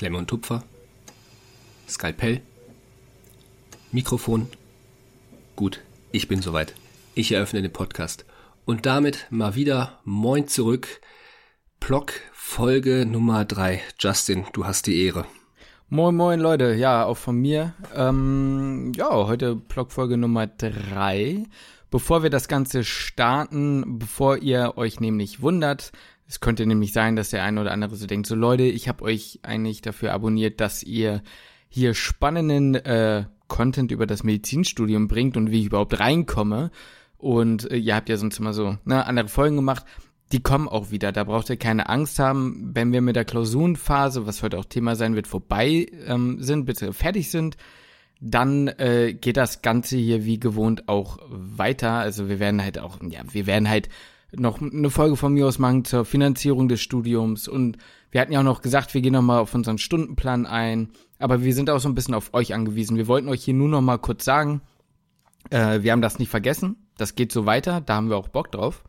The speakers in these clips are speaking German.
Klemme und Tupfer, Skalpell, Mikrofon. Gut, ich bin soweit. Ich eröffne den Podcast. Und damit mal wieder Moin zurück. Block Folge Nummer drei. Justin, du hast die Ehre. Moin, moin, Leute. Ja, auch von mir. Ähm, ja, heute Blockfolge Nummer drei. Bevor wir das Ganze starten, bevor ihr euch nämlich wundert, es könnte nämlich sein, dass der eine oder andere so denkt, so Leute, ich habe euch eigentlich dafür abonniert, dass ihr hier spannenden äh, Content über das Medizinstudium bringt und wie ich überhaupt reinkomme. Und äh, ihr habt ja sonst immer so ne, andere Folgen gemacht. Die kommen auch wieder. Da braucht ihr keine Angst haben, wenn wir mit der Klausurenphase, was heute auch Thema sein wird, vorbei ähm, sind, bitte fertig sind. Dann äh, geht das Ganze hier wie gewohnt auch weiter. Also wir werden halt auch, ja, wir werden halt noch eine Folge von mir aus machen zur Finanzierung des Studiums und wir hatten ja auch noch gesagt, wir gehen nochmal auf unseren Stundenplan ein, aber wir sind auch so ein bisschen auf euch angewiesen. Wir wollten euch hier nur nochmal kurz sagen, äh, wir haben das nicht vergessen, das geht so weiter, da haben wir auch Bock drauf.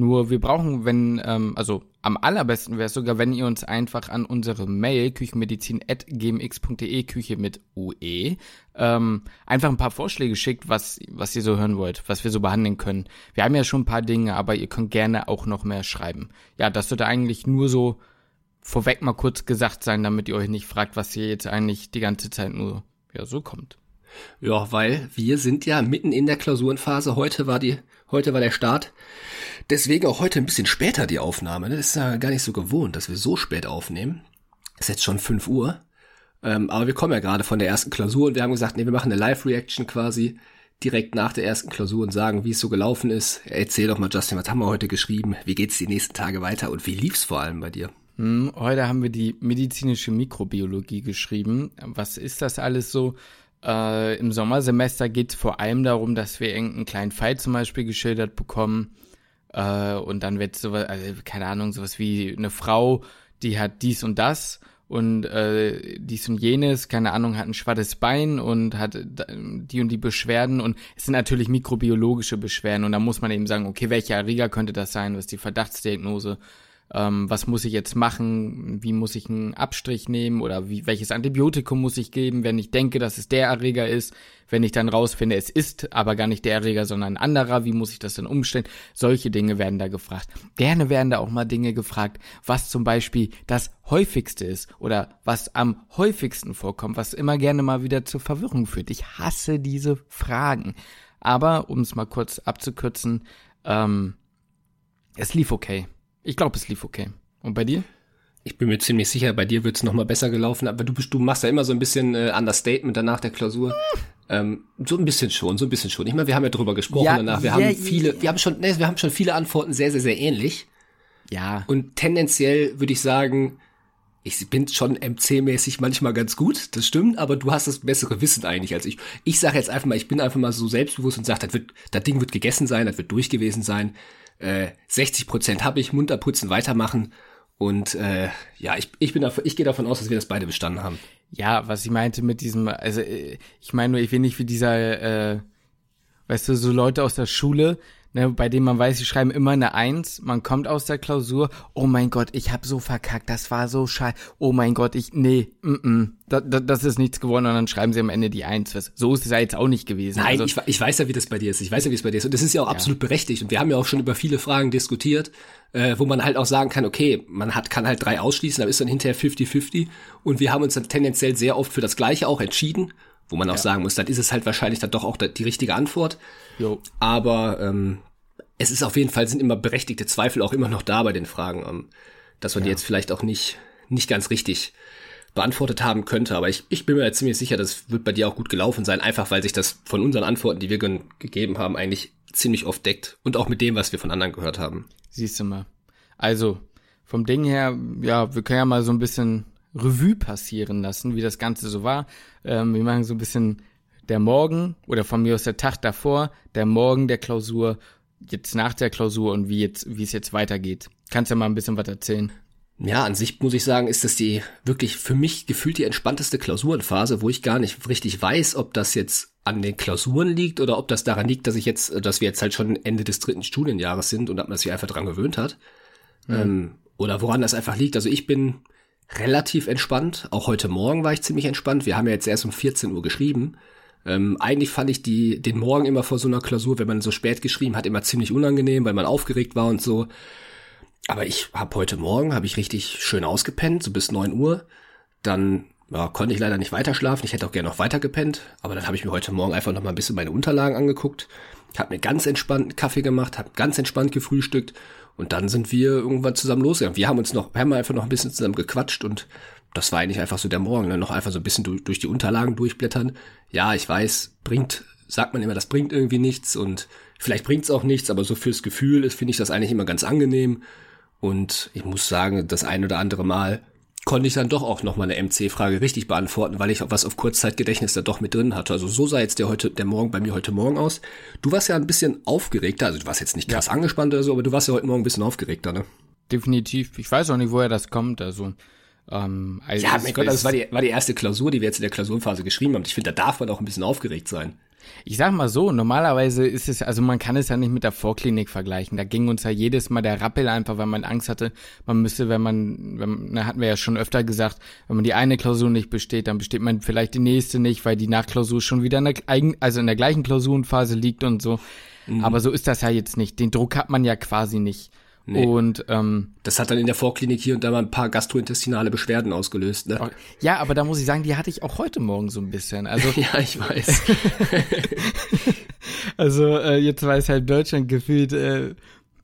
Nur wir brauchen, wenn, ähm, also am allerbesten wäre es sogar, wenn ihr uns einfach an unsere Mail küchenmedizin.gmx.de, Küche mit UE, ähm, einfach ein paar Vorschläge schickt, was, was ihr so hören wollt, was wir so behandeln können. Wir haben ja schon ein paar Dinge, aber ihr könnt gerne auch noch mehr schreiben. Ja, das sollte eigentlich nur so vorweg mal kurz gesagt sein, damit ihr euch nicht fragt, was hier jetzt eigentlich die ganze Zeit nur, ja, so kommt. Ja, weil wir sind ja mitten in der Klausurenphase. Heute war die, heute war der Start. Deswegen auch heute ein bisschen später die Aufnahme. Das ist ja gar nicht so gewohnt, dass wir so spät aufnehmen. Ist jetzt schon 5 Uhr. Ähm, aber wir kommen ja gerade von der ersten Klausur und wir haben gesagt, nee, wir machen eine Live-Reaction quasi direkt nach der ersten Klausur und sagen, wie es so gelaufen ist. Erzähl doch mal, Justin, was haben wir heute geschrieben? Wie geht's die nächsten Tage weiter und wie lief's vor allem bei dir? Hm, heute haben wir die medizinische Mikrobiologie geschrieben. Was ist das alles so? Äh, Im Sommersemester geht es vor allem darum, dass wir irgendeinen kleinen Fall zum Beispiel geschildert bekommen. Äh, und dann wird sowas, also keine Ahnung, sowas wie eine Frau, die hat dies und das und äh, dies und jenes, keine Ahnung, hat ein schwattes Bein und hat die und die Beschwerden und es sind natürlich mikrobiologische Beschwerden und da muss man eben sagen, okay, welcher Erreger könnte das sein, was die Verdachtsdiagnose, ähm, was muss ich jetzt machen, wie muss ich einen Abstrich nehmen oder wie, welches Antibiotikum muss ich geben, wenn ich denke, dass es der Erreger ist, wenn ich dann rausfinde, es ist aber gar nicht der Erreger, sondern ein anderer, wie muss ich das dann umstellen? Solche Dinge werden da gefragt. Gerne werden da auch mal Dinge gefragt, was zum Beispiel das häufigste ist oder was am häufigsten vorkommt, was immer gerne mal wieder zur Verwirrung führt. Ich hasse diese Fragen. Aber, um es mal kurz abzukürzen, ähm, es lief okay. Ich glaube, es lief okay. Und bei dir? Ich bin mir ziemlich sicher, bei dir wird es nochmal besser gelaufen, aber du, du machst ja immer so ein bisschen äh, Understatement danach der Klausur. Ähm, so ein bisschen schon, so ein bisschen schon. Ich meine, wir haben ja drüber gesprochen ja, danach. Wir ja, haben viele, ja. wir haben schon, ne, wir haben schon viele Antworten sehr, sehr, sehr ähnlich. Ja. Und tendenziell würde ich sagen, ich bin schon MC-mäßig manchmal ganz gut, das stimmt, aber du hast das bessere Wissen eigentlich als ich. Ich sage jetzt einfach mal, ich bin einfach mal so selbstbewusst und sage, das, wird, das Ding wird gegessen sein, das wird durch gewesen sein äh, 60 Prozent habe ich, munter putzen, weitermachen. Und äh, ja, ich, ich bin davon, ich gehe davon aus, dass wir das beide bestanden haben. Ja, was ich meinte mit diesem, also äh, ich meine nur, ich will nicht wie dieser, äh, weißt du, so Leute aus der Schule, ne, bei dem man weiß, sie schreiben immer eine Eins, man kommt aus der Klausur, oh mein Gott, ich hab so verkackt, das war so scheiße, oh mein Gott, ich, nee, mm, mm, das, das ist nichts geworden und dann schreiben sie am Ende die Eins. So ist es ja jetzt auch nicht gewesen. Nein, also, ich, ich weiß ja, wie das bei dir ist, ich weiß ja, wie es bei dir ist. Und das ist ja auch ja. absolut berechtigt. Und wir haben ja auch schon über viele Fragen diskutiert, äh, wo man halt auch sagen kann, okay, man hat, kann halt drei ausschließen, aber ist dann hinterher 50-50 und wir haben uns dann tendenziell sehr oft für das Gleiche auch entschieden, wo man auch ja. sagen muss, dann ist es halt wahrscheinlich dann doch auch die richtige Antwort. Jo. Aber ähm, es ist auf jeden Fall, sind immer berechtigte Zweifel auch immer noch da bei den Fragen, ähm, dass man ja. die jetzt vielleicht auch nicht, nicht ganz richtig beantwortet haben könnte. Aber ich, ich bin mir ziemlich sicher, das wird bei dir auch gut gelaufen sein, einfach weil sich das von unseren Antworten, die wir ge gegeben haben, eigentlich ziemlich oft deckt und auch mit dem, was wir von anderen gehört haben. Siehst du mal. Also, vom Ding her, ja, wir können ja mal so ein bisschen Revue passieren lassen, wie das Ganze so war. Ähm, wir machen so ein bisschen der Morgen oder von mir aus der Tag davor, der Morgen der Klausur jetzt nach der Klausur und wie jetzt, wie es jetzt weitergeht. Kannst du ja mal ein bisschen was erzählen? Ja, an sich muss ich sagen, ist das die wirklich für mich gefühlt die entspannteste Klausurenphase, wo ich gar nicht richtig weiß, ob das jetzt an den Klausuren liegt oder ob das daran liegt, dass ich jetzt, dass wir jetzt halt schon Ende des dritten Studienjahres sind und dass man sich einfach dran gewöhnt hat. Mhm. Ähm, oder woran das einfach liegt. Also ich bin relativ entspannt. Auch heute Morgen war ich ziemlich entspannt. Wir haben ja jetzt erst um 14 Uhr geschrieben. Ähm, eigentlich fand ich die, den Morgen immer vor so einer Klausur, wenn man so spät geschrieben hat, immer ziemlich unangenehm, weil man aufgeregt war und so. Aber ich habe heute Morgen, habe ich richtig schön ausgepennt, so bis 9 Uhr. Dann ja, konnte ich leider nicht weiter schlafen. Ich hätte auch gerne noch weiter gepennt. Aber dann habe ich mir heute Morgen einfach noch mal ein bisschen meine Unterlagen angeguckt. Habe mir ganz entspannt Kaffee gemacht, habe ganz entspannt gefrühstückt. Und dann sind wir irgendwann zusammen losgegangen. Wir haben uns noch, haben einfach noch ein bisschen zusammen gequatscht und das war eigentlich einfach so der Morgen. Ne? Noch einfach so ein bisschen durch, durch die Unterlagen durchblättern. Ja, ich weiß, bringt, sagt man immer, das bringt irgendwie nichts und vielleicht bringt's auch nichts, aber so fürs Gefühl finde ich das eigentlich immer ganz angenehm. Und ich muss sagen, das ein oder andere Mal konnte ich dann doch auch nochmal eine MC-Frage richtig beantworten, weil ich was auf Kurzzeitgedächtnis da doch mit drin hatte. Also so sah jetzt der heute, der Morgen bei mir heute Morgen aus. Du warst ja ein bisschen aufgeregter, also du warst jetzt nicht krass ja. angespannt oder so, aber du warst ja heute Morgen ein bisschen aufgeregter, ne? Definitiv. Ich weiß auch nicht, woher das kommt, also. Ähm, also ja, mein Gott, das war die, war die erste Klausur, die wir jetzt in der Klausurenphase geschrieben haben. Ich finde, da darf man auch ein bisschen aufgeregt sein. Ich sag mal so, normalerweise ist es, also man kann es ja nicht mit der Vorklinik vergleichen. Da ging uns ja jedes Mal der Rappel einfach, weil man Angst hatte, man müsste, wenn man, wenn, da hatten wir ja schon öfter gesagt, wenn man die eine Klausur nicht besteht, dann besteht man vielleicht die nächste nicht, weil die Nachklausur schon wieder in der, also in der gleichen Klausurenphase liegt und so. Mhm. Aber so ist das ja jetzt nicht. Den Druck hat man ja quasi nicht. Nee. Und ähm, das hat dann in der Vorklinik hier und da mal ein paar gastrointestinale Beschwerden ausgelöst. Ne? Ja, aber da muss ich sagen, die hatte ich auch heute Morgen so ein bisschen. Also ja, ich weiß. also äh, jetzt weiß halt Deutschland gefühlt, äh,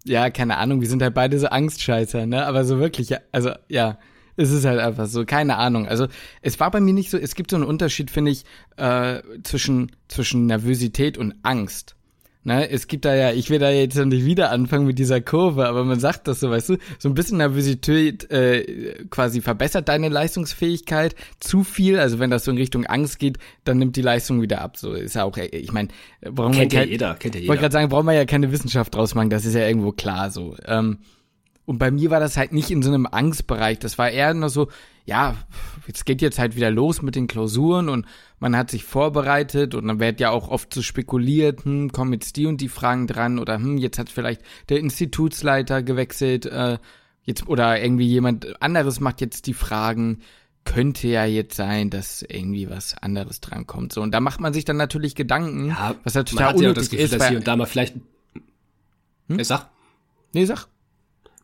ja, keine Ahnung, wir sind halt beide so Angstscheißer, ne? Aber so wirklich, also ja. Es ist halt einfach so, keine Ahnung. Also es war bei mir nicht so, es gibt so einen Unterschied, finde ich, äh, zwischen, zwischen Nervosität und Angst. Ne, es gibt da ja, ich will da jetzt nicht wieder anfangen mit dieser Kurve, aber man sagt das so, weißt du, so ein bisschen Nervosität äh, quasi verbessert deine Leistungsfähigkeit. Zu viel, also wenn das so in Richtung Angst geht, dann nimmt die Leistung wieder ab. So ist ja auch, ich meine, brauchen kennt ja jeder, kennt ja jeder. Wollte gerade sagen, brauchen wir ja keine Wissenschaft draus machen, das ist ja irgendwo klar so. Ähm, und bei mir war das halt nicht in so einem Angstbereich. Das war eher nur so, ja, jetzt geht jetzt halt wieder los mit den Klausuren und man hat sich vorbereitet und dann wird ja auch oft so spekuliert, hm, kommen jetzt die und die Fragen dran oder hm, jetzt hat vielleicht der Institutsleiter gewechselt, äh, jetzt oder irgendwie jemand anderes macht jetzt die Fragen. Könnte ja jetzt sein, dass irgendwie was anderes drankommt. So, und da macht man sich dann natürlich Gedanken, ja, was halt total man hat ja auch das Gefühl, ist. Dass hier und da mal vielleicht. Hm? Ich sag. Nee, sag.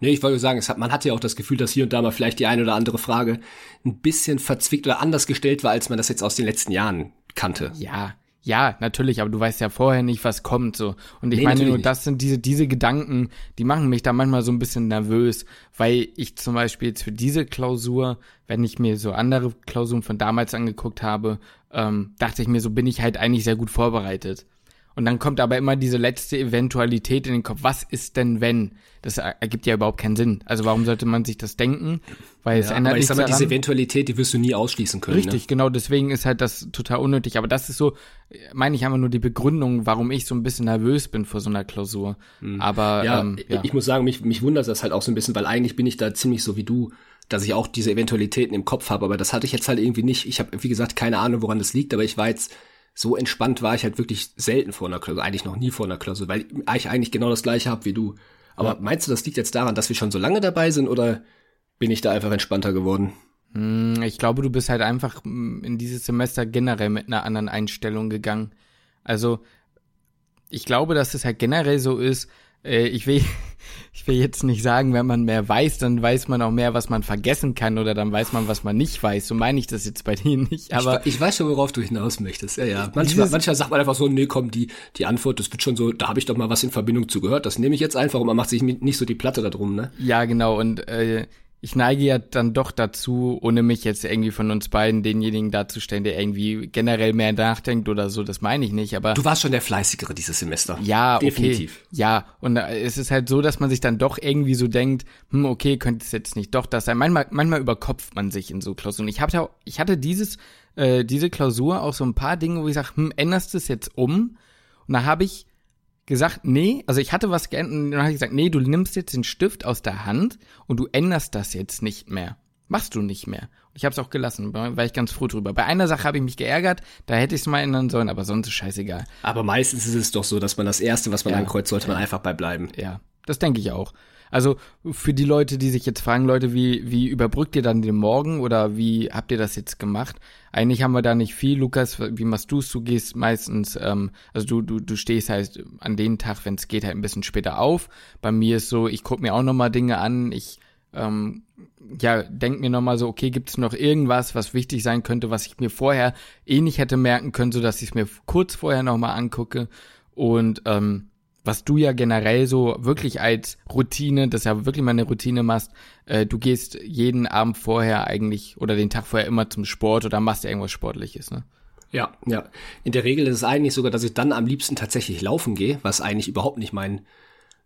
Nee, ich wollte sagen, es hat, man hatte ja auch das Gefühl, dass hier und da mal vielleicht die eine oder andere Frage ein bisschen verzwickt oder anders gestellt war, als man das jetzt aus den letzten Jahren kannte. Ja, ja, natürlich, aber du weißt ja vorher nicht, was kommt so. Und ich nee, meine nur, das sind diese, diese Gedanken, die machen mich da manchmal so ein bisschen nervös, weil ich zum Beispiel jetzt für diese Klausur, wenn ich mir so andere Klausuren von damals angeguckt habe, ähm, dachte ich mir, so bin ich halt eigentlich sehr gut vorbereitet. Und dann kommt aber immer diese letzte Eventualität in den Kopf. Was ist denn, wenn? Das ergibt ja überhaupt keinen Sinn. Also warum sollte man sich das denken? Weil ja, es ändert aber ich sag mal, diese Eventualität, die wirst du nie ausschließen können. Richtig, ne? genau. Deswegen ist halt das total unnötig. Aber das ist so, meine ich einfach nur die Begründung, warum ich so ein bisschen nervös bin vor so einer Klausur. Mhm. Aber ja, ähm, ja, ich muss sagen, mich, mich wundert das halt auch so ein bisschen, weil eigentlich bin ich da ziemlich so wie du dass ich auch diese Eventualitäten im Kopf habe, aber das hatte ich jetzt halt irgendwie nicht. Ich habe, wie gesagt, keine Ahnung, woran das liegt, aber ich war jetzt so entspannt war ich halt wirklich selten vor einer Klausur, eigentlich noch nie vor einer Klausur, weil ich eigentlich genau das gleiche habe wie du. Aber ja. meinst du, das liegt jetzt daran, dass wir schon so lange dabei sind oder bin ich da einfach entspannter geworden? Hm, ich glaube, du bist halt einfach hm, in dieses Semester generell mit einer anderen Einstellung gegangen. Also, ich glaube, dass es halt generell so ist, äh, ich will, ich will jetzt nicht sagen, wenn man mehr weiß, dann weiß man auch mehr, was man vergessen kann oder dann weiß man, was man nicht weiß. So meine ich das jetzt bei dir nicht. Aber ich, ich weiß schon, worauf du hinaus möchtest. Ja, ja. Manchmal, manchmal sagt man einfach so, nee, komm, die, die Antwort, das wird schon so, da habe ich doch mal was in Verbindung zu gehört. Das nehme ich jetzt einfach und man macht sich nicht so die Platte da drum, ne? Ja, genau. Und äh, ich neige ja dann doch dazu, ohne mich jetzt irgendwie von uns beiden denjenigen darzustellen, der irgendwie generell mehr nachdenkt oder so, das meine ich nicht, aber. Du warst schon der Fleißigere dieses Semester. Ja, definitiv. Okay. Ja, und es ist halt so, dass man sich dann doch irgendwie so denkt, hm, okay, könnte es jetzt nicht doch das sein. Manchmal, manchmal überkopft man sich in so Klausuren. Ich hatte, ich hatte dieses, äh, diese Klausur auch so ein paar Dinge, wo ich sage, hm, änderst du es jetzt um? Und da habe ich gesagt, nee, also ich hatte was geändert und dann habe ich gesagt, nee, du nimmst jetzt den Stift aus der Hand und du änderst das jetzt nicht mehr. Machst du nicht mehr. Ich habe es auch gelassen, war ich ganz froh drüber. Bei einer Sache habe ich mich geärgert, da hätte ich es mal ändern sollen, aber sonst ist scheißegal. Aber meistens ist es doch so, dass man das Erste, was man ja, ankreuzt, sollte man einfach bei bleiben. Ja, das denke ich auch. Also für die Leute, die sich jetzt fragen, Leute, wie, wie überbrückt ihr dann den Morgen oder wie habt ihr das jetzt gemacht? Eigentlich haben wir da nicht viel. Lukas, wie machst du's? Du gehst meistens, ähm, also du, du, du stehst halt an den Tag, wenn es geht, halt ein bisschen später auf. Bei mir ist so, ich gucke mir auch nochmal Dinge an, ich ähm, ja, denk mir nochmal so, okay, gibt es noch irgendwas, was wichtig sein könnte, was ich mir vorher eh nicht hätte merken können, so dass ich es mir kurz vorher nochmal angucke. Und ähm, was du ja generell so wirklich als Routine, das ja wirklich mal eine Routine machst, äh, du gehst jeden Abend vorher eigentlich oder den Tag vorher immer zum Sport oder machst irgendwas Sportliches, ne? Ja, ja. In der Regel ist es eigentlich sogar, dass ich dann am liebsten tatsächlich laufen gehe, was eigentlich überhaupt nicht mein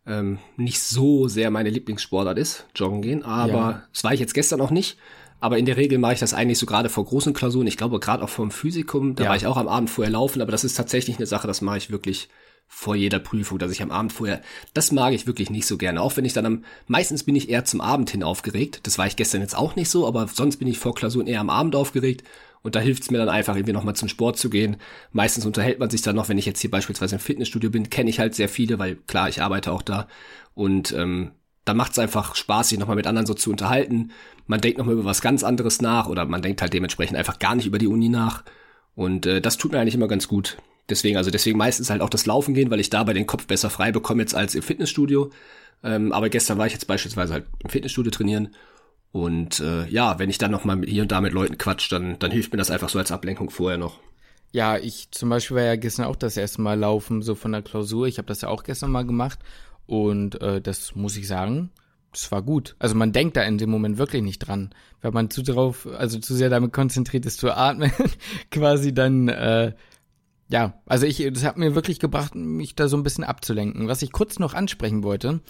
ähm, nicht so sehr meine Lieblingssportart ist, joggen gehen. Aber ja. das war ich jetzt gestern auch nicht. Aber in der Regel mache ich das eigentlich so gerade vor großen Klausuren. Ich glaube, gerade auch vom Physikum, da ja. war ich auch am Abend vorher laufen, aber das ist tatsächlich eine Sache, das mache ich wirklich vor jeder Prüfung, dass ich am Abend vorher, das mag ich wirklich nicht so gerne. Auch wenn ich dann am, meistens bin ich eher zum Abend hin aufgeregt. Das war ich gestern jetzt auch nicht so, aber sonst bin ich vor Klausuren eher am Abend aufgeregt. Und da hilft es mir dann einfach, irgendwie nochmal zum Sport zu gehen. Meistens unterhält man sich dann noch, wenn ich jetzt hier beispielsweise im Fitnessstudio bin, kenne ich halt sehr viele, weil klar, ich arbeite auch da. Und ähm, da macht es einfach Spaß, sich nochmal mit anderen so zu unterhalten. Man denkt nochmal über was ganz anderes nach oder man denkt halt dementsprechend einfach gar nicht über die Uni nach. Und äh, das tut mir eigentlich immer ganz gut. Deswegen, also deswegen meistens halt auch das Laufen gehen, weil ich dabei den Kopf besser frei bekomme jetzt als im Fitnessstudio. Ähm, aber gestern war ich jetzt beispielsweise halt im Fitnessstudio trainieren und äh, ja, wenn ich dann noch mal hier und da mit Leuten quatsch, dann, dann hilft mir das einfach so als Ablenkung vorher noch. Ja, ich zum Beispiel war ja gestern auch das erste Mal laufen, so von der Klausur. Ich habe das ja auch gestern mal gemacht. Und äh, das muss ich sagen, das war gut. Also man denkt da in dem Moment wirklich nicht dran. Wenn man zu drauf, also zu sehr damit konzentriert ist zu atmen, quasi dann, äh, ja, also ich, das hat mir wirklich gebracht, mich da so ein bisschen abzulenken. Was ich kurz noch ansprechen wollte,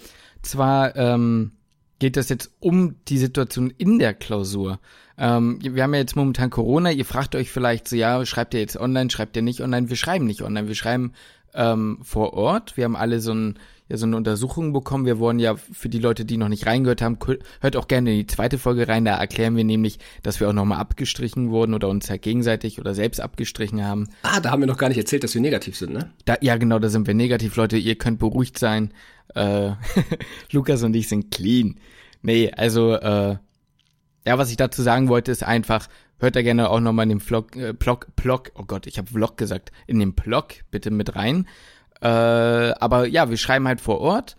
zwar, ähm, geht das jetzt um die Situation in der Klausur. Ähm, wir haben ja jetzt momentan Corona. Ihr fragt euch vielleicht so, ja, schreibt ihr jetzt online, schreibt ihr nicht online? Wir schreiben nicht online, wir schreiben ähm, vor Ort. Wir haben alle so, ein, ja, so eine Untersuchung bekommen. Wir wollen ja für die Leute, die noch nicht reingehört haben, hört auch gerne in die zweite Folge rein. Da erklären wir nämlich, dass wir auch nochmal abgestrichen wurden oder uns ja gegenseitig oder selbst abgestrichen haben. Ah, da haben wir noch gar nicht erzählt, dass wir negativ sind, ne? Da, ja, genau, da sind wir negativ, Leute. Ihr könnt beruhigt sein. Äh, Lukas und ich sind clean. Nee, also, äh, ja, was ich dazu sagen wollte, ist einfach, hört da gerne auch nochmal in den Vlog, äh, Blog, Blog, oh Gott, ich habe Vlog gesagt, in den Blog bitte mit rein. Äh, aber ja, wir schreiben halt vor Ort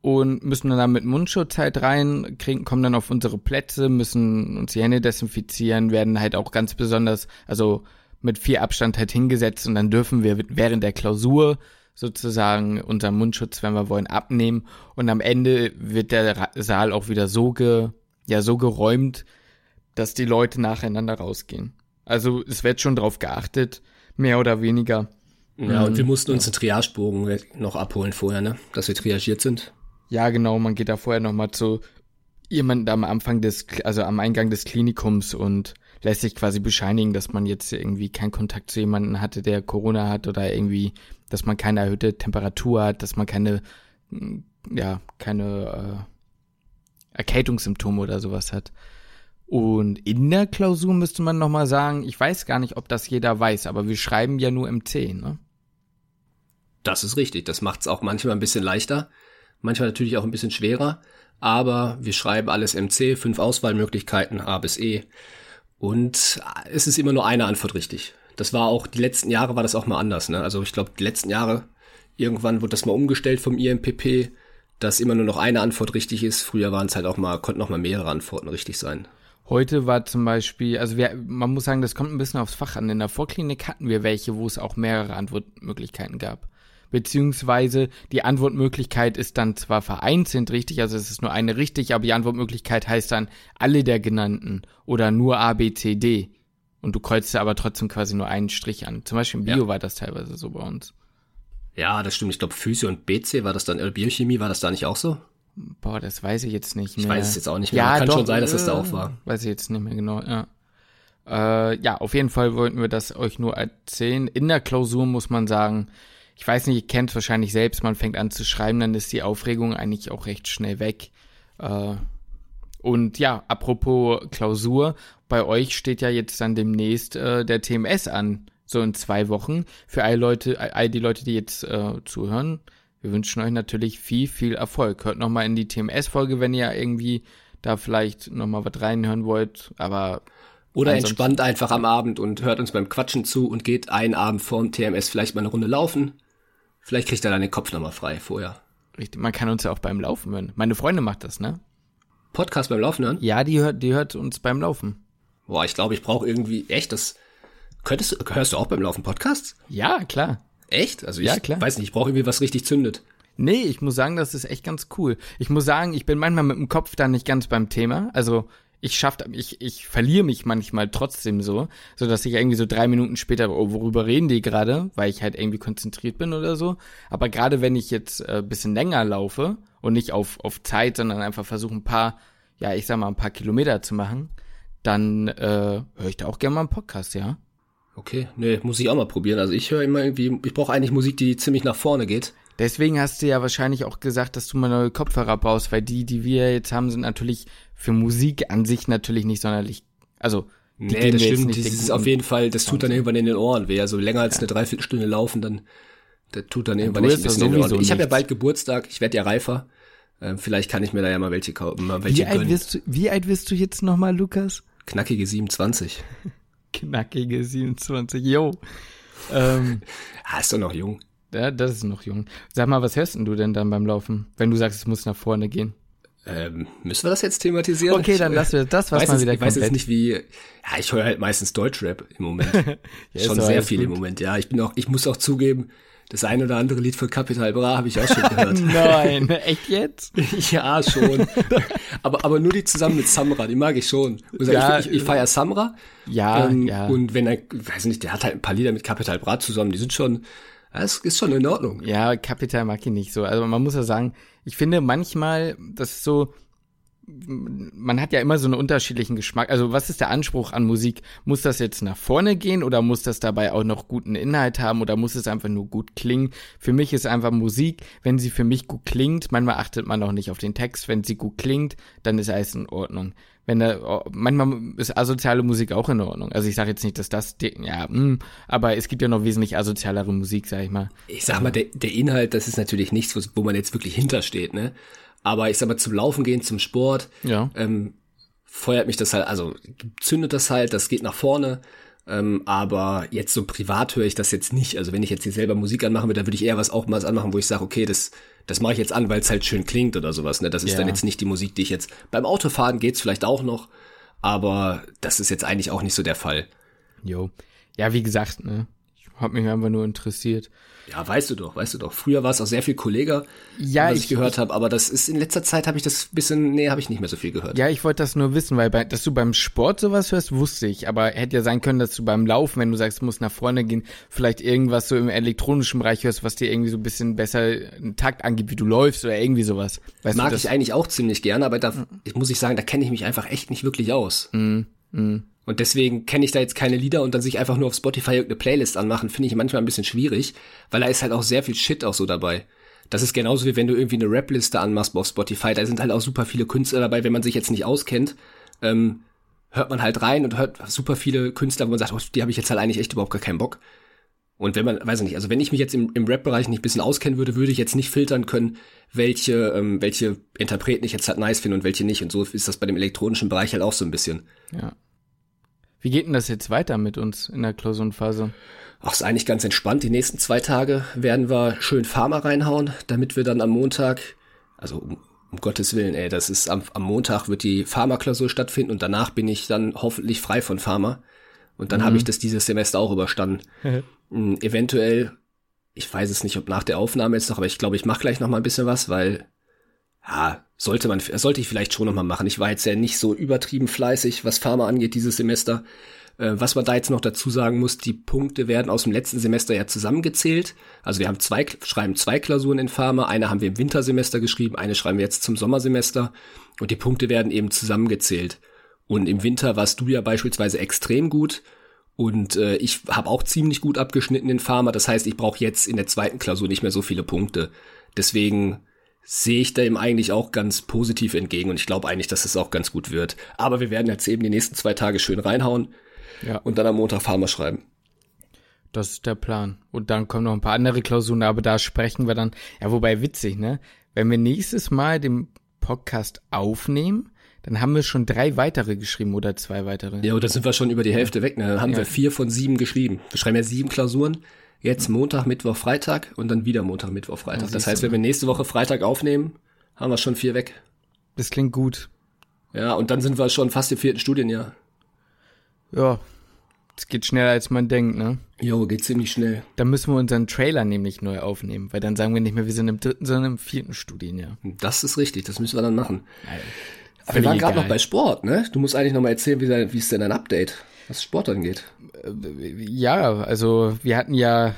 und müssen dann mit Mundschutz halt rein, kriegen, kommen dann auf unsere Plätze, müssen uns die Hände desinfizieren, werden halt auch ganz besonders, also mit viel Abstand halt hingesetzt und dann dürfen wir während der Klausur sozusagen unseren Mundschutz, wenn wir wollen, abnehmen. Und am Ende wird der Saal auch wieder so ge, ja, so geräumt, dass die Leute nacheinander rausgehen. Also es wird schon drauf geachtet, mehr oder weniger. Ja, und wir mhm. mussten uns den Triagebogen noch abholen vorher, ne? Dass wir triagiert sind. Ja, genau, man geht da vorher nochmal zu jemandem am Anfang des, also am Eingang des Klinikums und lässt sich quasi bescheinigen, dass man jetzt irgendwie keinen Kontakt zu jemandem hatte, der Corona hat oder irgendwie, dass man keine erhöhte Temperatur hat, dass man keine, mm, ja, keine äh, Erkältungssymptome oder sowas hat. Und in der Klausur müsste man nochmal sagen, ich weiß gar nicht, ob das jeder weiß, aber wir schreiben ja nur MC, ne? Das ist richtig. Das macht es auch manchmal ein bisschen leichter, manchmal natürlich auch ein bisschen schwerer. Aber wir schreiben alles MC, fünf Auswahlmöglichkeiten, A bis E. Und es ist immer nur eine Antwort richtig. Das war auch, die letzten Jahre war das auch mal anders. Ne? Also ich glaube, die letzten Jahre, irgendwann wurde das mal umgestellt vom IMPP, dass immer nur noch eine Antwort richtig ist. Früher waren es halt auch mal, konnten auch mal mehrere Antworten richtig sein. Heute war zum Beispiel, also wir, man muss sagen, das kommt ein bisschen aufs Fach an. In der Vorklinik hatten wir welche, wo es auch mehrere Antwortmöglichkeiten gab beziehungsweise die Antwortmöglichkeit ist dann zwar vereinzelt richtig, also es ist nur eine richtig, aber die Antwortmöglichkeit heißt dann alle der genannten oder nur A, B, C, D. Und du kreuzt aber trotzdem quasi nur einen Strich an. Zum Beispiel im Bio ja. war das teilweise so bei uns. Ja, das stimmt. Ich glaube, Physio und BC war das dann, oder Biochemie war das da nicht auch so? Boah, das weiß ich jetzt nicht mehr. Ich weiß es jetzt auch nicht mehr. Ja, Kann doch, schon sein, dass das da auch war. Weiß ich jetzt nicht mehr genau, ja. Äh, ja, auf jeden Fall wollten wir das euch nur erzählen. In der Klausur muss man sagen, ich weiß nicht, ihr kennt es wahrscheinlich selbst, man fängt an zu schreiben, dann ist die Aufregung eigentlich auch recht schnell weg. Äh, und ja, apropos Klausur, bei euch steht ja jetzt dann demnächst äh, der TMS an, so in zwei Wochen. Für all Leute, all die Leute, die jetzt äh, zuhören, wir wünschen euch natürlich viel, viel Erfolg. Hört nochmal in die TMS-Folge, wenn ihr irgendwie da vielleicht nochmal was reinhören wollt, aber oder entspannt einfach am Abend und hört uns beim Quatschen zu und geht einen Abend vorm TMS vielleicht mal eine Runde laufen. Vielleicht kriegt er dann den Kopf nochmal frei vorher. Richtig, man kann uns ja auch beim Laufen hören. Meine Freundin macht das, ne? Podcast beim Laufen hören? Ja, die hört, die hört uns beim Laufen. Boah, ich glaube, ich brauche irgendwie, echt, das, könntest du, hörst du auch beim Laufen Podcasts? Ja, klar. Echt? Also ich ja, klar. weiß nicht, ich brauche irgendwie was richtig zündet. Nee, ich muss sagen, das ist echt ganz cool. Ich muss sagen, ich bin manchmal mit dem Kopf da nicht ganz beim Thema. Also ich schaff, ich, ich verliere mich manchmal trotzdem so, so dass ich irgendwie so drei Minuten später, oh, worüber reden die gerade, weil ich halt irgendwie konzentriert bin oder so. Aber gerade wenn ich jetzt äh, bisschen länger laufe und nicht auf, auf Zeit, sondern einfach versuche ein paar, ja, ich sag mal, ein paar Kilometer zu machen, dann äh, höre ich da auch gerne mal einen Podcast, ja. Okay, nee, muss ich auch mal probieren. Also ich höre immer irgendwie, ich brauche eigentlich Musik, die ziemlich nach vorne geht. Deswegen hast du ja wahrscheinlich auch gesagt, dass du mal neue Kopfhörer brauchst, weil die, die wir jetzt haben, sind natürlich für Musik an sich natürlich nicht sonderlich, also die nee, das stimmt, das ist auf jeden Fall, das tut dann irgendwann in den Ohren weh. Also länger als ja. eine Dreiviertelstunde laufen, dann das tut dann irgendwann nicht ein bisschen in den Ohren. Ich habe ja bald Geburtstag, ich werde ja reifer. Ähm, vielleicht kann ich mir da ja mal welche kaufen, mal welche wie alt Wirst du, wie alt wirst du jetzt nochmal, Lukas? Knackige 27. Knackige 27, yo. ähm, ah, ist doch noch jung. Ja, das ist noch jung. Sag mal, was hörst du denn dann beim Laufen, wenn du sagst, es muss nach vorne gehen? Ähm, müssen wir das jetzt thematisieren? Okay, dann lassen wir das, was mal wieder Ich weiß jetzt nicht wie, ja, ich höre halt meistens Deutschrap im Moment. ja, schon sehr viel gut. im Moment, ja. Ich bin auch, ich muss auch zugeben, das ein oder andere Lied von Capital Bra habe ich auch schon gehört. Nein, echt jetzt? ja, schon. aber, aber nur die zusammen mit Samra, die mag ich schon. Und ja, ich, ich, ich feiere Samra. Ja, ähm, ja. Und wenn er, weiß nicht, der hat halt ein paar Lieder mit Capital Bra zusammen, die sind schon, das ist schon in Ordnung. Ja, Capital mag ich nicht so. Also man muss ja sagen, ich finde manchmal, das ist so, man hat ja immer so einen unterschiedlichen Geschmack. Also was ist der Anspruch an Musik? Muss das jetzt nach vorne gehen oder muss das dabei auch noch guten Inhalt haben oder muss es einfach nur gut klingen? Für mich ist einfach Musik, wenn sie für mich gut klingt, manchmal achtet man auch nicht auf den Text, wenn sie gut klingt, dann ist alles in Ordnung. Wenn da, oh, manchmal ist asoziale Musik auch in Ordnung. Also ich sage jetzt nicht, dass das, ja, mh, hm, aber es gibt ja noch wesentlich asozialere Musik, sag ich mal. Ich sag mal, der, der Inhalt, das ist natürlich nichts, wo man jetzt wirklich hintersteht, ne? Aber ich sag mal, zum Laufen gehen, zum Sport, ja. ähm, feuert mich das halt, also zündet das halt, das geht nach vorne. Ähm, aber jetzt so privat höre ich das jetzt nicht. Also wenn ich jetzt hier selber Musik anmachen würde, dann würde ich eher was auch mal anmachen, wo ich sage, okay, das, das mache ich jetzt an, weil es halt schön klingt oder sowas. Ne? Das ist ja. dann jetzt nicht die Musik, die ich jetzt beim Autofahren geht's vielleicht auch noch, aber das ist jetzt eigentlich auch nicht so der Fall. Jo. Ja, wie gesagt, ne? Habe mich einfach nur interessiert. Ja, weißt du doch, weißt du doch. Früher war es auch sehr viel Kollega, ja, was ich, ich gehört habe, aber das ist in letzter Zeit habe ich das bisschen, nee, habe ich nicht mehr so viel gehört. Ja, ich wollte das nur wissen, weil bei, dass du beim Sport sowas hörst, wusste ich, aber hätte ja sein können, dass du beim Laufen, wenn du sagst, du musst nach vorne gehen, vielleicht irgendwas so im elektronischen Bereich hörst, was dir irgendwie so ein bisschen besser einen Takt angibt, wie du läufst oder irgendwie sowas. Weißt Mag ich eigentlich auch ziemlich gerne, aber da mhm. muss ich sagen, da kenne ich mich einfach echt nicht wirklich aus. Mhm. Mhm. Und deswegen kenne ich da jetzt keine Lieder und dann sich einfach nur auf Spotify irgendeine Playlist anmachen, finde ich manchmal ein bisschen schwierig, weil da ist halt auch sehr viel Shit auch so dabei. Das ist genauso wie wenn du irgendwie eine Rap-Liste anmachst auf Spotify, da sind halt auch super viele Künstler dabei, wenn man sich jetzt nicht auskennt, ähm, hört man halt rein und hört super viele Künstler, wo man sagt, oh, die habe ich jetzt halt eigentlich echt überhaupt gar keinen Bock. Und wenn man, weiß ich nicht, also wenn ich mich jetzt im, im Rap-Bereich nicht ein bisschen auskennen würde, würde ich jetzt nicht filtern können, welche, ähm, welche Interpreten ich jetzt halt nice finde und welche nicht. Und so ist das bei dem elektronischen Bereich halt auch so ein bisschen. Ja. Wie geht denn das jetzt weiter mit uns in der Klausurenphase? Ach, ist eigentlich ganz entspannt. Die nächsten zwei Tage werden wir schön Pharma reinhauen, damit wir dann am Montag, also um, um Gottes Willen, ey, das ist am, am Montag wird die Pharma-Klausur stattfinden und danach bin ich dann hoffentlich frei von Pharma. Und dann mhm. habe ich das dieses Semester auch überstanden. Mhm, eventuell, ich weiß es nicht, ob nach der Aufnahme jetzt noch, aber ich glaube, ich mache gleich noch mal ein bisschen was, weil ja, sollte man, sollte ich vielleicht schon nochmal machen. Ich war jetzt ja nicht so übertrieben fleißig, was Pharma angeht dieses Semester. Äh, was man da jetzt noch dazu sagen muss, die Punkte werden aus dem letzten Semester ja zusammengezählt. Also wir haben zwei, schreiben zwei Klausuren in Pharma. Eine haben wir im Wintersemester geschrieben, eine schreiben wir jetzt zum Sommersemester. Und die Punkte werden eben zusammengezählt. Und im Winter warst du ja beispielsweise extrem gut. Und äh, ich habe auch ziemlich gut abgeschnitten in Pharma. Das heißt, ich brauche jetzt in der zweiten Klausur nicht mehr so viele Punkte. Deswegen sehe ich dem eigentlich auch ganz positiv entgegen und ich glaube eigentlich, dass es auch ganz gut wird. Aber wir werden jetzt eben die nächsten zwei Tage schön reinhauen ja. und dann am Montag Farmer schreiben. das ist der Plan. Und dann kommen noch ein paar andere Klausuren, aber da sprechen wir dann. Ja, wobei witzig, ne? Wenn wir nächstes Mal den Podcast aufnehmen, dann haben wir schon drei weitere geschrieben oder zwei weitere. Ja, und dann sind wir schon über die Hälfte weg. Ne? Dann haben ja. wir vier von sieben geschrieben. Wir schreiben ja sieben Klausuren. Jetzt Montag, Mittwoch, Freitag und dann wieder Montag, Mittwoch, Freitag. Das heißt, wenn wir nächste Woche Freitag aufnehmen, haben wir schon vier weg. Das klingt gut. Ja, und dann sind wir schon fast im vierten Studienjahr. Ja, es geht schneller, als man denkt, ne? Jo, geht ziemlich schnell. Dann müssen wir unseren Trailer nämlich neu aufnehmen, weil dann sagen wir nicht mehr, wir sind im dritten, sondern im vierten Studienjahr. Das ist richtig, das müssen wir dann machen. Nein, Aber wir waren gerade noch bei Sport, ne? Du musst eigentlich noch mal erzählen, wie, wie ist denn dein Update, was Sport angeht. Ja, also wir hatten ja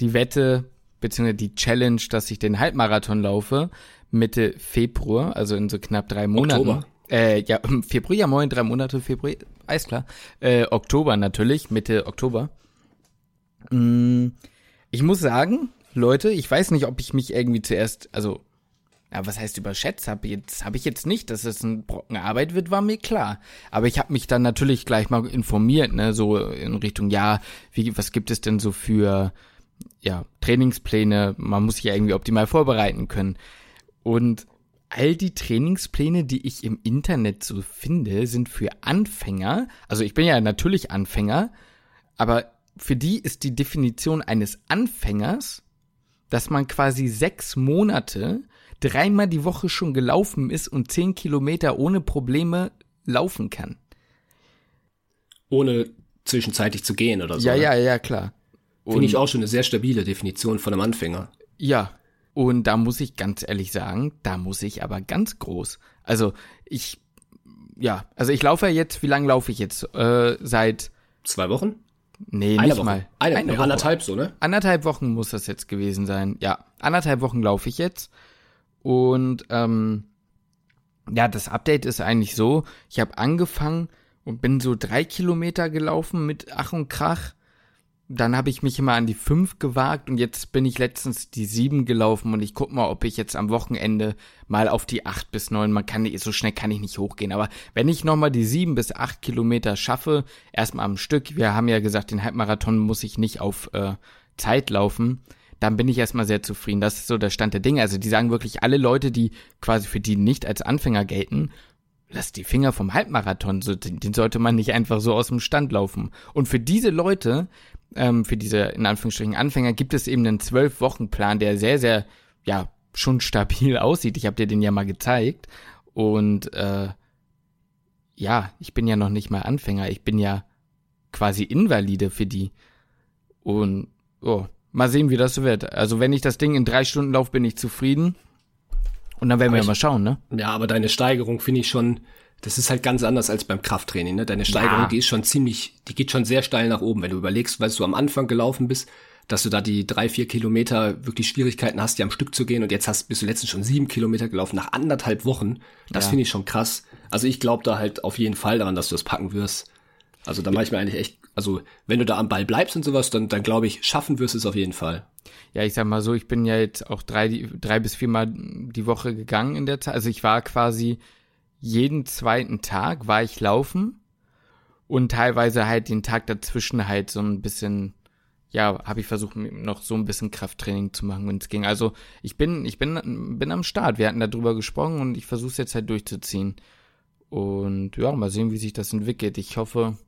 die Wette, beziehungsweise die Challenge, dass ich den Halbmarathon laufe, Mitte Februar, also in so knapp drei Monaten. Oktober. Äh, ja, Februar, ja moin, drei Monate Februar, alles klar. Äh, Oktober natürlich, Mitte Oktober. Mm, ich muss sagen, Leute, ich weiß nicht, ob ich mich irgendwie zuerst, also, ja, was heißt überschätzt habe, jetzt habe ich jetzt nicht, dass es ein Brocken Arbeit wird, war mir klar. Aber ich habe mich dann natürlich gleich mal informiert, ne, so in Richtung, ja, wie, was gibt es denn so für, ja, Trainingspläne? Man muss sich ja irgendwie optimal vorbereiten können. Und all die Trainingspläne, die ich im Internet so finde, sind für Anfänger. Also ich bin ja natürlich Anfänger, aber für die ist die Definition eines Anfängers, dass man quasi sechs Monate dreimal die Woche schon gelaufen ist und zehn Kilometer ohne Probleme laufen kann. Ohne zwischenzeitlich zu gehen oder so. Ja, ne? ja, ja, klar. Finde ich auch schon eine sehr stabile Definition von einem Anfänger. Ja, und da muss ich ganz ehrlich sagen, da muss ich aber ganz groß. Also ich, ja, also ich laufe ja jetzt, wie lange laufe ich jetzt? Äh, seit zwei Wochen? Nee, Eine nicht Woche. mal. Eine, Eine Woche. anderthalb so, ne? Anderthalb Wochen muss das jetzt gewesen sein. Ja, anderthalb Wochen laufe ich jetzt. Und ähm, ja, das Update ist eigentlich so, ich habe angefangen und bin so drei Kilometer gelaufen mit Ach und Krach. Dann habe ich mich immer an die fünf gewagt und jetzt bin ich letztens die sieben gelaufen und ich guck mal, ob ich jetzt am Wochenende mal auf die acht bis neun, man kann so schnell kann ich nicht hochgehen, aber wenn ich nochmal die sieben bis acht Kilometer schaffe, erstmal am Stück, wir haben ja gesagt, den Halbmarathon muss ich nicht auf äh, Zeit laufen, dann bin ich erstmal sehr zufrieden. Das ist so der Stand der Dinge. Also die sagen wirklich alle Leute, die quasi für die nicht als Anfänger gelten, lass die Finger vom Halbmarathon, so, den sollte man nicht einfach so aus dem Stand laufen. Und für diese Leute ähm, für diese in Anführungsstrichen Anfänger gibt es eben einen zwölf Wochen Plan, der sehr sehr ja schon stabil aussieht. Ich habe dir den ja mal gezeigt und äh, ja, ich bin ja noch nicht mal Anfänger, ich bin ja quasi Invalide für die und oh, mal sehen, wie das wird. Also wenn ich das Ding in drei Stunden laufe, bin ich zufrieden. Und dann werden aber wir ich, mal schauen, ne? Ja, aber deine Steigerung finde ich schon das ist halt ganz anders als beim Krafttraining. Ne? Deine Steigerung, ja. die ist schon ziemlich, die geht schon sehr steil nach oben. Wenn du überlegst, weil du am Anfang gelaufen bist, dass du da die drei, vier Kilometer wirklich Schwierigkeiten hast, die am Stück zu gehen und jetzt hast, bist du letztens schon sieben Kilometer gelaufen nach anderthalb Wochen. Das ja. finde ich schon krass. Also ich glaube da halt auf jeden Fall daran, dass du das packen wirst. Also da mache ich mir eigentlich echt, also wenn du da am Ball bleibst und sowas, dann, dann glaube ich, schaffen wirst es auf jeden Fall. Ja, ich sag mal so, ich bin ja jetzt auch drei, drei bis viermal die Woche gegangen in der Zeit. Also ich war quasi jeden zweiten Tag war ich laufen und teilweise halt den Tag dazwischen halt so ein bisschen, ja, habe ich versucht noch so ein bisschen Krafttraining zu machen, wenn es ging. Also ich bin, ich bin, bin am Start. Wir hatten darüber gesprochen und ich versuche es jetzt halt durchzuziehen. Und ja, mal sehen, wie sich das entwickelt. Ich hoffe,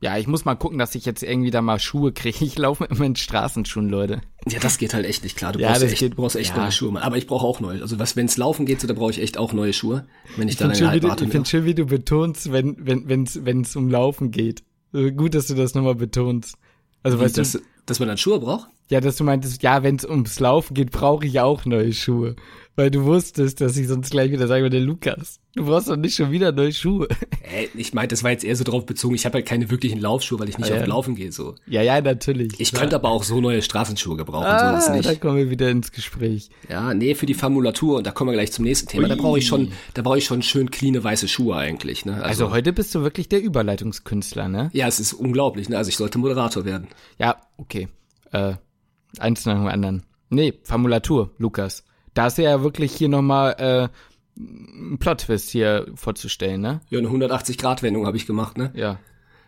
ja, ich muss mal gucken, dass ich jetzt irgendwie da mal Schuhe kriege. Ich laufe immer in Straßenschuhen, Leute. Ja, das geht halt echt nicht klar. Du ja, brauchst, echt, geht, brauchst echt ja. neue Schuhe. Aber ich brauche auch neue. Also was, wenn es laufen geht, so, da brauche ich echt auch neue Schuhe. Wenn ich, ich dann eine Halbmarathon Ich finde schön, wie du betonst, wenn wenn wenn's wenn's um Laufen geht. Gut, dass du das nochmal betonst. Also wie, weißt dass, du, dass man dann Schuhe braucht? Ja, dass du meintest, ja, wenn es ums Laufen geht, brauche ich auch neue Schuhe. Weil du wusstest, dass ich sonst gleich wieder sagen würde, Lukas, du brauchst doch nicht schon wieder neue Schuhe. Äh, ich meinte, das war jetzt eher so drauf bezogen, ich habe halt keine wirklichen Laufschuhe, weil ich nicht ah, ja. auf Laufen gehe. so. Ja, ja, natürlich. Ich könnte aber auch so neue Straßenschuhe gebrauchen, ah, so ist nicht. da kommen wir wieder ins Gespräch. Ja, nee, für die Formulatur, und da kommen wir gleich zum nächsten Thema, Ui. da brauche ich schon, da brauche ich schon schön cleane weiße Schuhe eigentlich. Ne? Also, also heute bist du wirklich der Überleitungskünstler, ne? Ja, es ist unglaublich, ne? Also ich sollte Moderator werden. Ja, okay. Äh, eins nach dem anderen. Nee, Formulatur, Lukas. Da ist ja wirklich hier nochmal äh, ein Plot-Twist hier vorzustellen, ne? Ja, eine 180-Grad-Wendung habe ich gemacht, ne? Ja.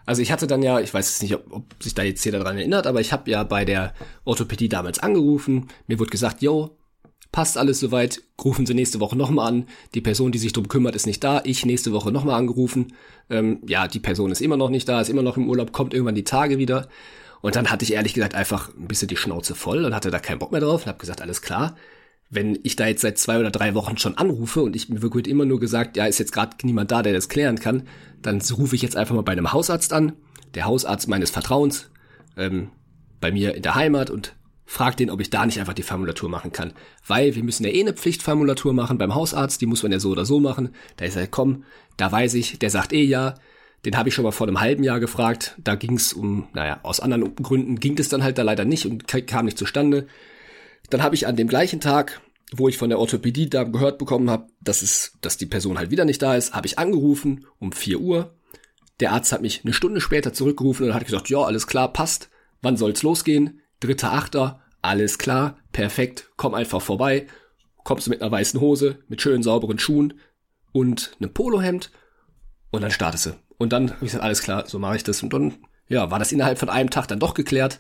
Also ich hatte dann ja, ich weiß jetzt nicht, ob, ob sich da jetzt jeder daran erinnert, aber ich habe ja bei der Orthopädie damals angerufen. Mir wurde gesagt, yo, passt alles soweit, rufen Sie nächste Woche nochmal an. Die Person, die sich drum kümmert, ist nicht da. Ich nächste Woche nochmal angerufen. Ähm, ja, die Person ist immer noch nicht da, ist immer noch im Urlaub, kommt irgendwann die Tage wieder. Und dann hatte ich ehrlich gesagt einfach ein bisschen die Schnauze voll und hatte da keinen Bock mehr drauf und habe gesagt, alles klar, wenn ich da jetzt seit zwei oder drei Wochen schon anrufe und ich mir wird immer nur gesagt, ja, ist jetzt gerade niemand da, der das klären kann, dann rufe ich jetzt einfach mal bei einem Hausarzt an, der Hausarzt meines Vertrauens, ähm, bei mir in der Heimat und frag den, ob ich da nicht einfach die Formulatur machen kann. Weil wir müssen ja eh eine Pflichtformulatur machen beim Hausarzt, die muss man ja so oder so machen. Da ist er, komm, da weiß ich, der sagt eh ja. Den habe ich schon mal vor einem halben Jahr gefragt. Da ging es um, naja, aus anderen Gründen ging es dann halt da leider nicht und kam nicht zustande. Dann habe ich an dem gleichen Tag, wo ich von der Orthopädie da gehört bekommen habe, dass es, dass die Person halt wieder nicht da ist, habe ich angerufen um 4 Uhr. Der Arzt hat mich eine Stunde später zurückgerufen und hat gesagt, ja, alles klar, passt. Wann soll's losgehen? dritter Achter, alles klar, perfekt, komm einfach vorbei, kommst du mit einer weißen Hose, mit schönen sauberen Schuhen und einem Polohemd und dann startest du. Und dann habe ich gesagt, alles klar, so mache ich das. Und dann, ja, war das innerhalb von einem Tag dann doch geklärt.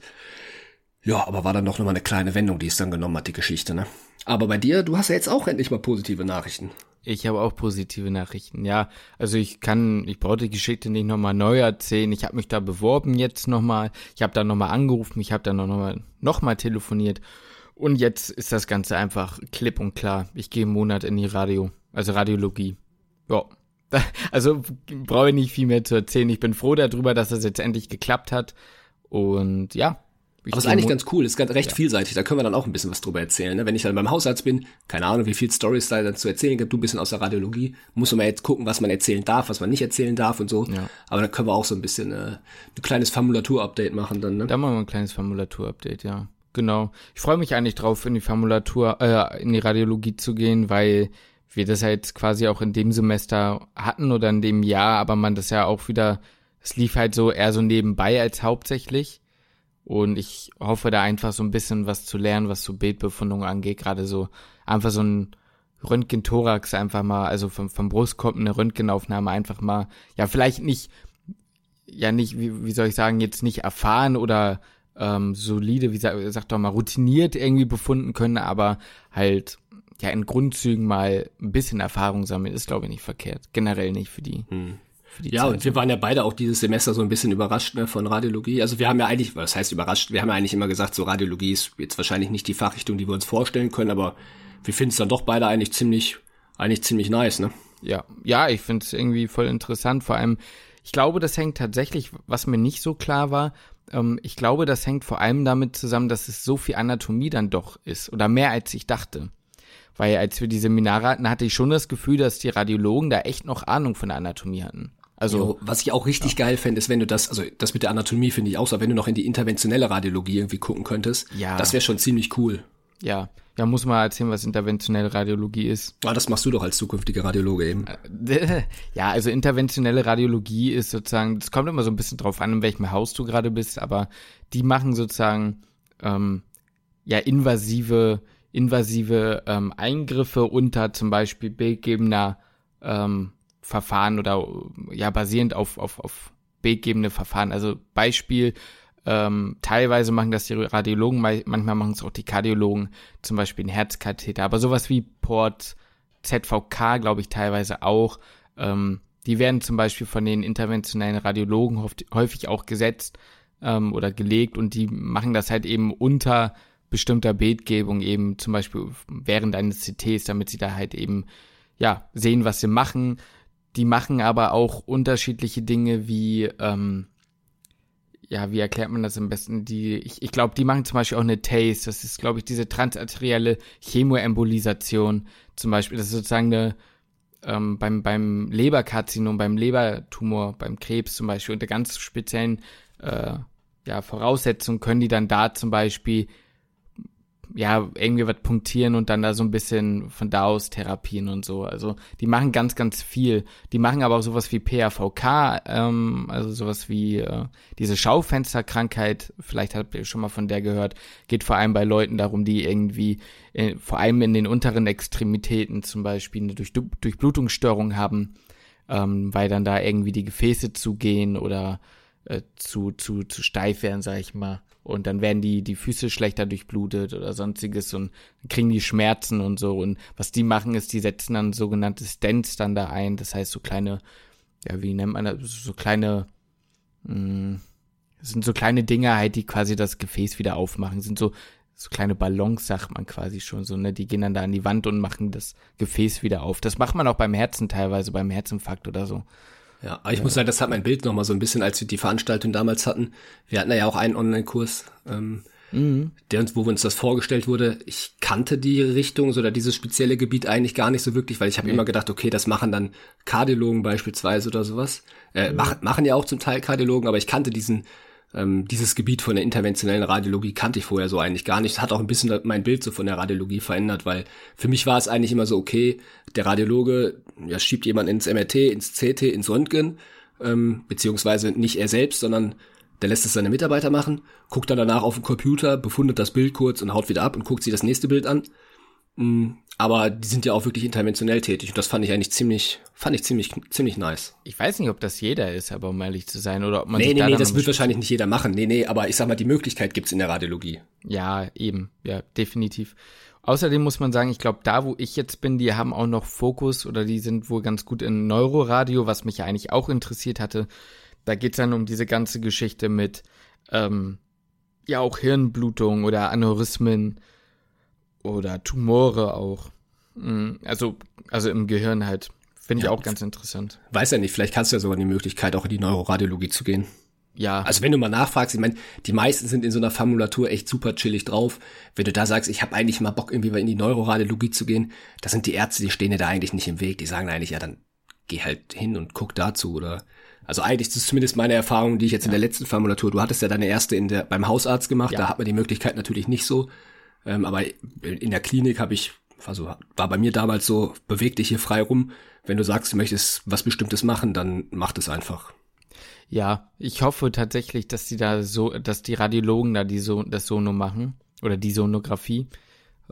Ja, aber war dann doch nochmal eine kleine Wendung, die es dann genommen hat, die Geschichte, ne? Aber bei dir, du hast ja jetzt auch endlich mal positive Nachrichten. Ich habe auch positive Nachrichten, ja. Also ich kann, ich brauche die Geschichte nicht nochmal neu erzählen. Ich habe mich da beworben jetzt nochmal. Ich habe da nochmal angerufen, ich habe da nochmal noch mal telefoniert. Und jetzt ist das Ganze einfach klipp und klar. Ich gehe einen Monat in die Radio, also Radiologie. Ja. Also brauche ich nicht viel mehr zu erzählen. Ich bin froh darüber, dass das jetzt endlich geklappt hat. Und ja, Aber ist eigentlich ganz cool, ist ganz recht ja. vielseitig, da können wir dann auch ein bisschen was drüber erzählen. Ne? Wenn ich dann beim Hausarzt bin, keine Ahnung, wie viel Stories da dann zu erzählen gibt, du ein bisschen aus der Radiologie, muss man jetzt gucken, was man erzählen darf, was man nicht erzählen darf und so. Ja. Aber da können wir auch so ein bisschen äh, ein kleines Formulatur-Update machen dann. Ne? Da machen wir ein kleines Formulatur-Update, ja. Genau. Ich freue mich eigentlich drauf, in die Formulatur, äh, in die Radiologie zu gehen, weil wir das jetzt quasi auch in dem Semester hatten oder in dem Jahr, aber man das ja auch wieder, es lief halt so eher so nebenbei als hauptsächlich. Und ich hoffe da einfach so ein bisschen was zu lernen, was so Bildbefundung angeht. Gerade so einfach so ein Röntgen-Thorax einfach mal, also vom, vom Brustkorb eine Röntgenaufnahme einfach mal, ja, vielleicht nicht, ja, nicht, wie, wie soll ich sagen, jetzt nicht erfahren oder ähm, solide, wie sag, sag doch mal, routiniert irgendwie befunden können, aber halt, ja, in Grundzügen mal ein bisschen Erfahrung sammeln, ist, glaube ich, nicht verkehrt. Generell nicht für die. Hm ja, Zeit. und wir waren ja beide auch dieses Semester so ein bisschen überrascht ne, von Radiologie. Also wir haben ja eigentlich, was heißt überrascht, wir haben ja eigentlich immer gesagt, so Radiologie ist jetzt wahrscheinlich nicht die Fachrichtung, die wir uns vorstellen können, aber wir finden es dann doch beide eigentlich ziemlich, eigentlich ziemlich nice, ne? Ja, ja, ich finde es irgendwie voll interessant. Vor allem, ich glaube, das hängt tatsächlich, was mir nicht so klar war, ähm, ich glaube, das hängt vor allem damit zusammen, dass es so viel Anatomie dann doch ist oder mehr als ich dachte. Weil als wir die Seminare hatten, hatte ich schon das Gefühl, dass die Radiologen da echt noch Ahnung von der Anatomie hatten. Also jo, was ich auch richtig ja. geil fände, ist, wenn du das, also das mit der Anatomie finde ich auch so, wenn du noch in die interventionelle Radiologie irgendwie gucken könntest. Ja. Das wäre schon ziemlich cool. Ja. Ja, muss mal erzählen, was interventionelle Radiologie ist. Ah, das machst du doch als zukünftiger Radiologe eben. Ja, also interventionelle Radiologie ist sozusagen, das kommt immer so ein bisschen drauf an, in welchem Haus du gerade bist, aber die machen sozusagen ähm, ja invasive, invasive ähm, Eingriffe unter zum Beispiel bildgebender ähm, Verfahren oder ja basierend auf, auf, auf bildgebende Verfahren. Also Beispiel, ähm, teilweise machen das die Radiologen, manchmal machen es auch die Kardiologen, zum Beispiel ein Herzkatheter, aber sowas wie Port, ZVK, glaube ich, teilweise auch. Ähm, die werden zum Beispiel von den interventionellen Radiologen häufig auch gesetzt ähm, oder gelegt und die machen das halt eben unter bestimmter Bildgebung, eben zum Beispiel während eines CTs, damit sie da halt eben ja sehen, was sie machen, die machen aber auch unterschiedliche Dinge wie, ähm, ja, wie erklärt man das am besten? Die, ich, ich glaube, die machen zum Beispiel auch eine TASE. Das ist, glaube ich, diese transarterielle Chemoembolisation zum Beispiel. Das ist sozusagen eine, ähm, beim, beim Leberkarzinom, beim Lebertumor, beim Krebs zum Beispiel, unter ganz speziellen äh, ja, Voraussetzungen können die dann da zum Beispiel ja, irgendwie was punktieren und dann da so ein bisschen von da aus therapien und so. Also die machen ganz, ganz viel. Die machen aber auch sowas wie PAVK, ähm, also sowas wie äh, diese Schaufensterkrankheit, vielleicht habt ihr schon mal von der gehört, geht vor allem bei Leuten darum, die irgendwie äh, vor allem in den unteren Extremitäten zum Beispiel eine Durch Durchblutungsstörung haben, ähm, weil dann da irgendwie die Gefäße zugehen oder äh, zu, zu, zu steif werden, sag ich mal. Und dann werden die, die Füße schlechter durchblutet oder sonstiges und kriegen die Schmerzen und so. Und was die machen, ist, die setzen dann sogenannte Stents dann da ein. Das heißt, so kleine, ja, wie nennt man das? So kleine, mh, hm, sind so kleine Dinge halt, die quasi das Gefäß wieder aufmachen. Sind so, so kleine Ballons, sagt man quasi schon so, ne? Die gehen dann da an die Wand und machen das Gefäß wieder auf. Das macht man auch beim Herzen teilweise, beim Herzinfarkt oder so. Ja, aber ich ja. muss sagen, das hat mein Bild nochmal so ein bisschen, als wir die Veranstaltung damals hatten. Wir hatten ja auch einen Online-Kurs, ähm, mhm. der uns, wo uns das vorgestellt wurde. Ich kannte die Richtung oder dieses spezielle Gebiet eigentlich gar nicht so wirklich, weil ich habe nee. immer gedacht, okay, das machen dann Kardiologen beispielsweise oder sowas. Äh, mhm. machen, machen ja auch zum Teil Kardiologen, aber ich kannte diesen ähm, dieses Gebiet von der interventionellen Radiologie kannte ich vorher so eigentlich gar nicht. Das hat auch ein bisschen mein Bild so von der Radiologie verändert, weil für mich war es eigentlich immer so, okay, der Radiologe ja, schiebt jemanden ins MRT, ins CT, ins Röntgen, ähm, beziehungsweise nicht er selbst, sondern der lässt es seine Mitarbeiter machen, guckt dann danach auf den Computer, befundet das Bild kurz und haut wieder ab und guckt sich das nächste Bild an. Mm, aber die sind ja auch wirklich interventionell tätig und das fand ich eigentlich ziemlich, fand ich ziemlich, ziemlich nice. Ich weiß nicht, ob das jeder ist, aber um ehrlich zu sein, oder ob man Nee, nee, nee, das wird wahrscheinlich nicht jeder machen. Nee, nee, aber ich sag mal, die Möglichkeit gibt's in der Radiologie. Ja, eben, ja, definitiv. Außerdem muss man sagen, ich glaube, da, wo ich jetzt bin, die haben auch noch Fokus oder die sind wohl ganz gut in Neuroradio, was mich ja eigentlich auch interessiert hatte. Da geht's dann um diese ganze Geschichte mit, ähm, ja, auch Hirnblutung oder Aneurysmen oder Tumore auch. Mm, also, also im Gehirn halt. Finde ich ja, auch ganz interessant. Weiß ja nicht, vielleicht kannst du ja sogar die Möglichkeit, auch in die Neuroradiologie zu gehen. Ja. Also wenn du mal nachfragst, ich meine, die meisten sind in so einer Formulatur echt super chillig drauf. Wenn du da sagst, ich habe eigentlich mal Bock, irgendwie in die Neuroradiologie zu gehen, das sind die Ärzte, die stehen dir da eigentlich nicht im Weg. Die sagen eigentlich, ja, dann geh halt hin und guck dazu oder also eigentlich das ist zumindest meine Erfahrung, die ich jetzt ja. in der letzten Formulatur, du hattest ja deine erste in der beim Hausarzt gemacht, ja. da hat man die Möglichkeit natürlich nicht so. Ähm, aber in der Klinik habe ich, also war bei mir damals so, beweg dich hier frei rum. Wenn du sagst, du möchtest was Bestimmtes machen, dann mach das einfach. Ja, ich hoffe tatsächlich, dass die da so, dass die Radiologen da die so, das Sono machen oder die Sonographie,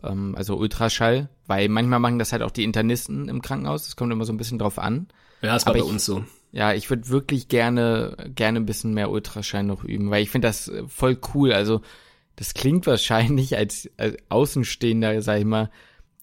ähm, also Ultraschall, weil manchmal machen das halt auch die Internisten im Krankenhaus. Das kommt immer so ein bisschen drauf an. Ja, das war Aber bei ich, uns so. Ja, ich würde wirklich gerne, gerne ein bisschen mehr Ultraschall noch üben, weil ich finde das voll cool. Also das klingt wahrscheinlich als, als Außenstehender, sag ich mal,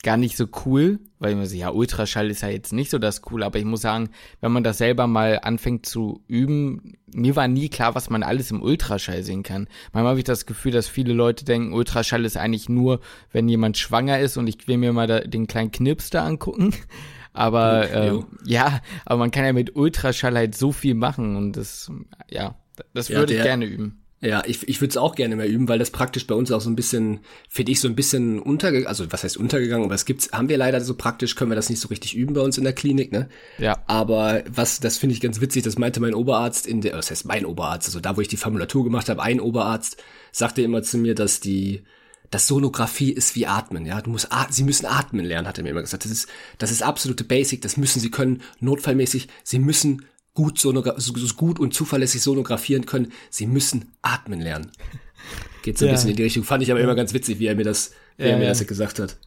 gar nicht so cool, weil man so, ja, Ultraschall ist ja jetzt nicht so das cool, aber ich muss sagen, wenn man das selber mal anfängt zu üben, mir war nie klar, was man alles im Ultraschall sehen kann. Manchmal habe ich das Gefühl, dass viele Leute denken, Ultraschall ist eigentlich nur, wenn jemand schwanger ist und ich will mir mal da, den kleinen Knips da angucken. Aber äh, ja, aber man kann ja mit Ultraschall halt so viel machen und das, ja, das würde ja, ich gerne üben. Ja, ich, ich würde es auch gerne mehr üben, weil das praktisch bei uns auch so ein bisschen, finde ich, so ein bisschen untergegangen, also was heißt untergegangen, aber es gibt's, haben wir leider so praktisch, können wir das nicht so richtig üben bei uns in der Klinik, ne? Ja. Aber was, das finde ich ganz witzig, das meinte mein Oberarzt in der, das heißt mein Oberarzt, also da, wo ich die Formulatur gemacht habe, ein Oberarzt sagte immer zu mir, dass die, das Sonographie ist wie Atmen, ja. Du musst, sie müssen atmen lernen, hat er mir immer gesagt. Das ist, das ist absolute Basic, das müssen sie können, notfallmäßig. Sie müssen gut, sonogra so, gut und zuverlässig sonografieren können, sie müssen atmen lernen. Geht so ein ja. bisschen in die Richtung. Fand ich aber immer ganz witzig, wie er mir das, wie ja, er mir das gesagt hat.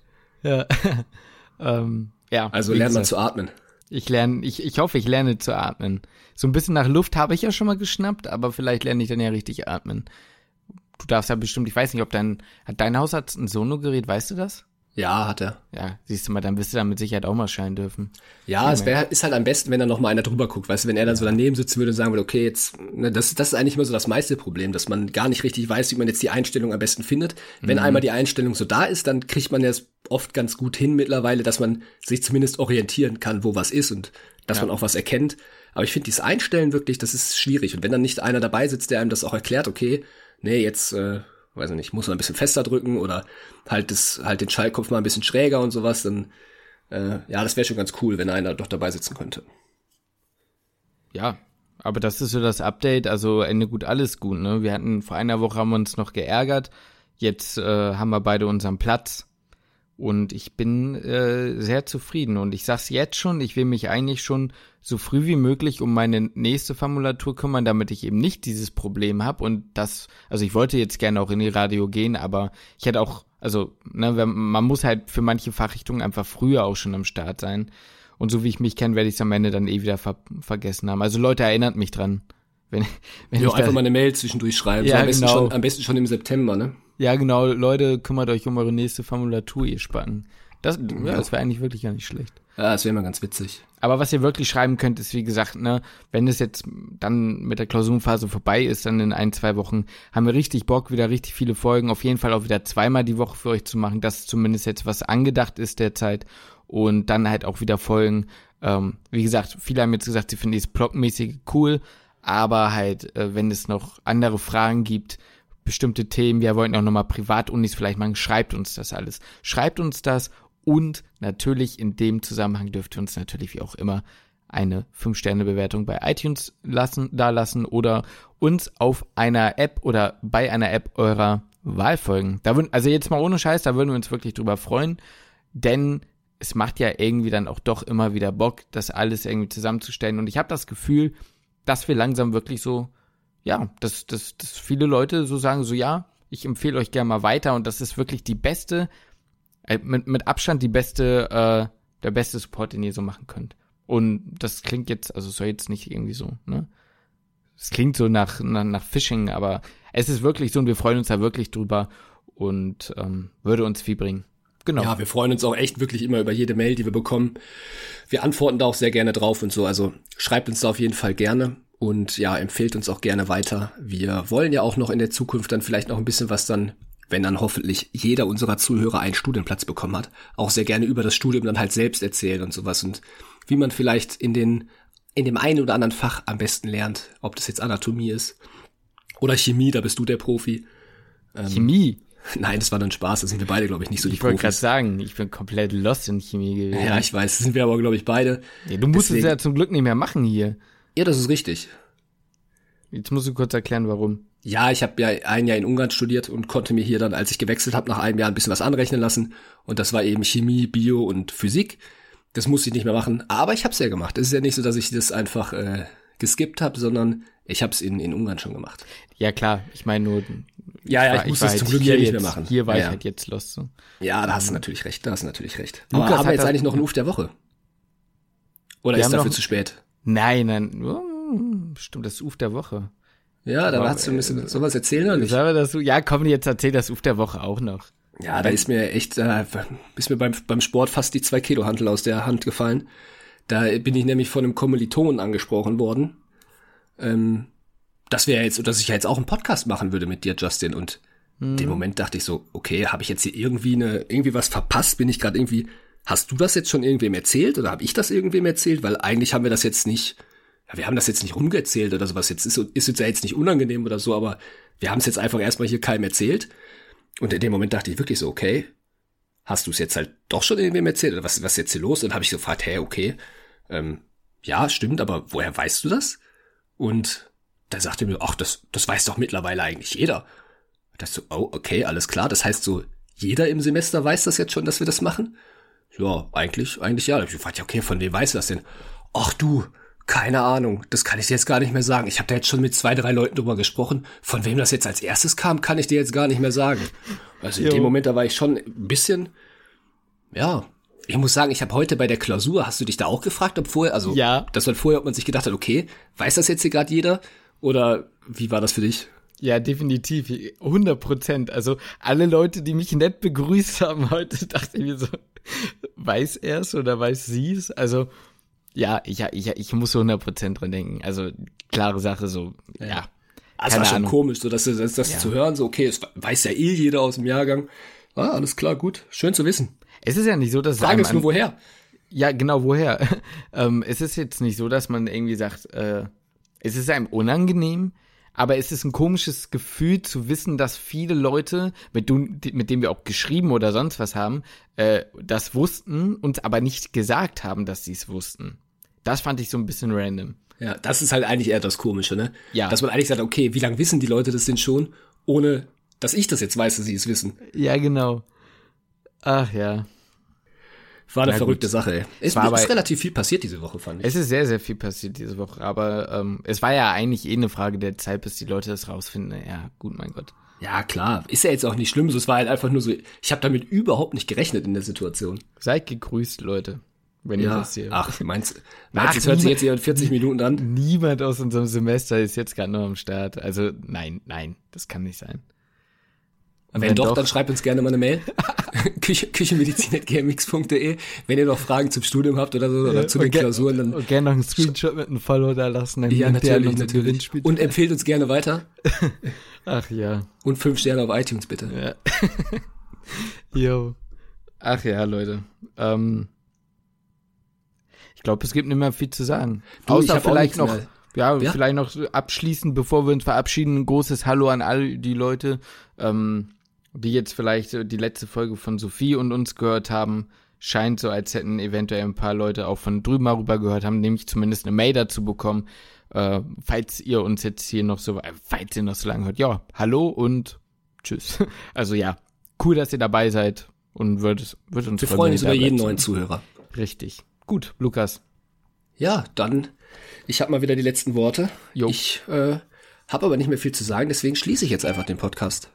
Ja. ähm, ja. Also lernt man zu atmen. Ich lerne, ich, ich hoffe, ich lerne zu atmen. So ein bisschen nach Luft habe ich ja schon mal geschnappt, aber vielleicht lerne ich dann ja richtig atmen. Du darfst ja bestimmt, ich weiß nicht, ob dein, hat dein Hausarzt ein Sonogerät, weißt du das? Ja, hat er. Ja, siehst du mal, dann wirst du dann mit Sicherheit auch mal scheinen dürfen. Ja, es wär, ist halt am besten, wenn da noch mal einer drüber guckt, weißt du, wenn er dann so daneben sitzen würde und sagen würde, okay, jetzt, ne, das, das ist eigentlich immer so das meiste Problem, dass man gar nicht richtig weiß, wie man jetzt die Einstellung am besten findet. Wenn mhm. einmal die Einstellung so da ist, dann kriegt man das oft ganz gut hin mittlerweile, dass man sich zumindest orientieren kann, wo was ist und dass ja. man auch was erkennt. Aber ich finde dieses Einstellen wirklich, das ist schwierig. Und wenn dann nicht einer dabei sitzt, der einem das auch erklärt, okay, nee, jetzt äh, weiß ich nicht, muss man ein bisschen fester drücken oder halt das, halt den Schallkopf mal ein bisschen schräger und sowas, dann äh, ja, das wäre schon ganz cool, wenn einer doch dabei sitzen könnte. Ja, aber das ist so das Update, also Ende gut, alles gut, ne? Wir hatten vor einer Woche haben wir uns noch geärgert, jetzt äh, haben wir beide unseren Platz und ich bin äh, sehr zufrieden und ich sag's jetzt schon, ich will mich eigentlich schon so früh wie möglich um meine nächste Formulatur kümmern, damit ich eben nicht dieses Problem habe und das, also ich wollte jetzt gerne auch in die Radio gehen, aber ich hätte auch, also ne, man muss halt für manche Fachrichtungen einfach früher auch schon am Start sein und so wie ich mich kenne, werde ich es am Ende dann eh wieder ver vergessen haben. Also Leute erinnert mich dran, wenn, wenn ja, ich einfach mal eine Mail zwischendurch schreiben. Ja, so am, besten genau. schon, am besten schon im September, ne? Ja, genau. Leute, kümmert euch um eure nächste Formulatur, ihr Spacken. Das, ja, das wäre eigentlich wirklich gar nicht schlecht. Ja, das wäre mal ganz witzig. Aber was ihr wirklich schreiben könnt, ist wie gesagt, ne, wenn es jetzt dann mit der Klausurenphase vorbei ist, dann in ein, zwei Wochen, haben wir richtig Bock, wieder richtig viele Folgen, auf jeden Fall auch wieder zweimal die Woche für euch zu machen, dass zumindest jetzt was angedacht ist derzeit und dann halt auch wieder Folgen. Ähm, wie gesagt, viele haben jetzt gesagt, sie finden dieses Blockmäßige cool, aber halt, äh, wenn es noch andere Fragen gibt, bestimmte Themen, wir wollten auch nochmal Privatunis vielleicht machen, schreibt uns das alles. Schreibt uns das und natürlich in dem Zusammenhang dürft ihr uns natürlich wie auch immer eine 5-Sterne-Bewertung bei iTunes lassen, da lassen oder uns auf einer App oder bei einer App eurer Wahl folgen. Da würden, also jetzt mal ohne Scheiß, da würden wir uns wirklich drüber freuen, denn es macht ja irgendwie dann auch doch immer wieder Bock, das alles irgendwie zusammenzustellen. Und ich habe das Gefühl, dass wir langsam wirklich so, ja, dass, dass, dass viele Leute so sagen, so ja, ich empfehle euch gerne mal weiter und das ist wirklich die beste äh, mit, mit Abstand die beste, äh, der beste Support, den ihr so machen könnt. Und das klingt jetzt, also soll jetzt nicht irgendwie so, ne? Es klingt so nach, nach, nach Phishing, aber es ist wirklich so und wir freuen uns da wirklich drüber und ähm, würde uns viel bringen. Genau. Ja, wir freuen uns auch echt wirklich immer über jede Mail, die wir bekommen. Wir antworten da auch sehr gerne drauf und so. Also schreibt uns da auf jeden Fall gerne und ja, empfehlt uns auch gerne weiter. Wir wollen ja auch noch in der Zukunft dann vielleicht noch ein bisschen was dann wenn dann hoffentlich jeder unserer Zuhörer einen Studienplatz bekommen hat, auch sehr gerne über das Studium dann halt selbst erzählen und sowas und wie man vielleicht in den in dem einen oder anderen Fach am besten lernt, ob das jetzt Anatomie ist oder Chemie, da bist du der Profi. Ähm, Chemie? Nein, das war dann Spaß, da sind wir beide, glaube ich, nicht so ich die Profis. Ich wollte gerade sagen, ich bin komplett lost in Chemie gewesen. Ja, ich weiß, das sind wir aber, glaube ich, beide. Ja, du musst Deswegen, es ja zum Glück nicht mehr machen hier. Ja, das ist richtig. Jetzt musst du kurz erklären, warum. Ja, ich habe ja ein Jahr in Ungarn studiert und konnte mir hier dann, als ich gewechselt habe, nach einem Jahr ein bisschen was anrechnen lassen. Und das war eben Chemie, Bio und Physik. Das musste ich nicht mehr machen, aber ich habe es ja gemacht. Es ist ja nicht so, dass ich das einfach äh, geskippt habe, sondern ich habe es in, in Ungarn schon gemacht. Ja klar, ich meine nur. Ja, ja, ich, ich musste es zum Glück hier nicht mehr machen. Hier war ja, ich halt jetzt los. So. Ja, da hast du natürlich recht, da hast du natürlich recht. Lukas aber haben wir jetzt eigentlich noch einen Uf der Woche? Oder ist dafür zu spät? Nein, nein, oh, stimmt, das Uf der Woche. Ja, dann hast du ein bisschen äh, sowas erzählen oder nicht? Soll das, ja, komm, jetzt erzähl das Uf der Woche auch noch. Ja, da ist mir echt, äh, ist mir beim, beim Sport fast die zwei Kilo Hantel aus der Hand gefallen. Da bin ich nämlich von einem Kommiliton angesprochen worden, ähm, dass wir jetzt, dass ich ja jetzt auch einen Podcast machen würde mit dir, Justin. Und hm. dem Moment dachte ich so, okay, habe ich jetzt hier irgendwie eine, irgendwie was verpasst? Bin ich gerade irgendwie, hast du das jetzt schon irgendwem erzählt oder habe ich das irgendwem erzählt? Weil eigentlich haben wir das jetzt nicht ja, wir haben das jetzt nicht rumgezählt oder sowas. Jetzt ist, ist uns ja jetzt nicht unangenehm oder so, aber wir haben es jetzt einfach erstmal hier keinem erzählt. Und in dem Moment dachte ich wirklich so, okay, hast du es jetzt halt doch schon irgendwem erzählt oder was, was ist jetzt hier los? Und dann habe ich gefragt, hey, okay, ähm, ja, stimmt, aber woher weißt du das? Und da sagte mir, ach, das, das weiß doch mittlerweile eigentlich jeder. Und das so, oh, okay, alles klar. Das heißt so, jeder im Semester weiß das jetzt schon, dass wir das machen? Ja, eigentlich, eigentlich ja. Ich ja, okay, von wem weiß das denn? Ach du, keine Ahnung, das kann ich dir jetzt gar nicht mehr sagen. Ich habe da jetzt schon mit zwei, drei Leuten drüber gesprochen. Von wem das jetzt als erstes kam, kann ich dir jetzt gar nicht mehr sagen. Also in jo. dem Moment, da war ich schon ein bisschen, ja. Ich muss sagen, ich habe heute bei der Klausur, hast du dich da auch gefragt, ob vorher, also ja. das war vorher, ob man sich gedacht hat, okay, weiß das jetzt hier gerade jeder? Oder wie war das für dich? Ja, definitiv, 100 Prozent. Also alle Leute, die mich nett begrüßt haben heute, dachte ich mir so, weiß er es oder weiß sie es? Also ja, ich, ich, ich muss so 100% dran denken. Also, klare Sache, so, ja. ja. Das war schon Ahnung. komisch, so dass das, das ja. zu hören, so, okay, es weiß ja eh jeder aus dem Jahrgang. Ah, alles klar, gut. Schön zu wissen. Es ist ja nicht so, dass Frage ist nur, woher? Ja, genau, woher? ähm, es ist jetzt nicht so, dass man irgendwie sagt, äh, es ist einem unangenehm, aber es ist ein komisches Gefühl zu wissen, dass viele Leute, mit, du, mit denen wir auch geschrieben oder sonst was haben, äh, das wussten, uns aber nicht gesagt haben, dass sie es wussten. Das fand ich so ein bisschen random. Ja, das ist halt eigentlich eher das Komische, ne? Ja. Dass man eigentlich sagt, okay, wie lange wissen die Leute das denn schon, ohne dass ich das jetzt weiß, dass sie es wissen. Ja, genau. Ach ja. War eine Na verrückte gut. Sache. Es war ist relativ viel passiert diese Woche, fand ich. Es ist sehr, sehr viel passiert diese Woche. Aber ähm, es war ja eigentlich eh eine Frage der Zeit, bis die Leute das rausfinden. Ja, gut, mein Gott. Ja, klar. Ist ja jetzt auch nicht schlimm. Es war halt einfach nur so, ich habe damit überhaupt nicht gerechnet in der Situation. Seid gegrüßt, Leute. wenn ja. ich das sehe. Ach, meinst, meinst das hört sich jetzt hier in 40 Minuten an? Niemand aus unserem Semester ist jetzt gerade noch am Start. Also nein, nein, das kann nicht sein. Wenn, wenn doch, doch, dann schreibt uns gerne mal eine Mail. Küche, Küchenmedizin.gmx.de. Wenn ihr noch Fragen zum Studium habt oder so, oder zu den Klausuren, dann. Und gerne noch einen Screenshot mit einem Follow da lassen. Dann ja, natürlich, natürlich. Und empfehlt uns gerne weiter. Ach ja. Und fünf Sterne auf iTunes, bitte. Ja. Jo. Ach ja, Leute. Ähm, ich glaube, es gibt nicht mehr viel zu sagen. Du, Außer vielleicht noch, ja, ja, vielleicht noch abschließend, bevor wir uns verabschieden, ein großes Hallo an all die Leute, ähm, die jetzt vielleicht die letzte Folge von Sophie und uns gehört haben. Scheint so, als hätten eventuell ein paar Leute auch von drüben mal rüber gehört haben, nämlich zumindest eine Mail dazu bekommen. Äh, falls ihr uns jetzt hier noch so, äh, falls ihr noch so lange hört, ja, hallo und tschüss. Also ja, cool, dass ihr dabei seid und wird, wird uns Wir freuen uns über jeden neuen Zuhörer. Richtig. Gut, Lukas. Ja, dann, ich habe mal wieder die letzten Worte. Jo. Ich äh, habe aber nicht mehr viel zu sagen, deswegen schließe ich jetzt einfach den Podcast.